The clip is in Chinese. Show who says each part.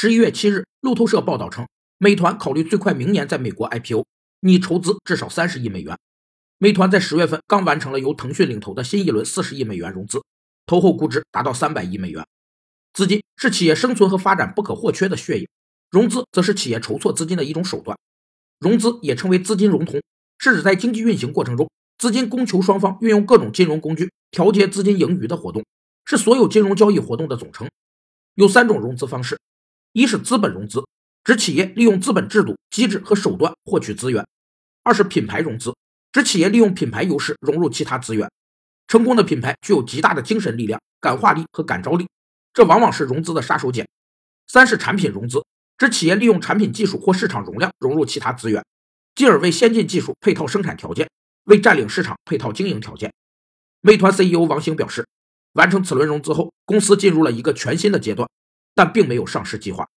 Speaker 1: 十一月七日，路透社报道称，美团考虑最快明年在美国 IPO，拟筹资至少三十亿美元。美团在十月份刚完成了由腾讯领投的新一轮四十亿美元融资，投后估值达到三百亿美元。资金是企业生存和发展不可或缺的血液，融资则是企业筹措资金的一种手段。融资也称为资金融通，是指在经济运行过程中，资金供求双方运用各种金融工具调节资金盈余的活动，是所有金融交易活动的总称。有三种融资方式。一是资本融资，指企业利用资本制度、机制和手段获取资源；二是品牌融资，指企业利用品牌优势融入其他资源。成功的品牌具有极大的精神力量、感化力和感召力，这往往是融资的杀手锏。三是产品融资，指企业利用产品技术或市场容量融入其他资源，进而为先进技术配套生产条件，为占领市场配套经营条件。美团 CEO 王兴表示，完成此轮融资后，公司进入了一个全新的阶段。但并没有上市计划。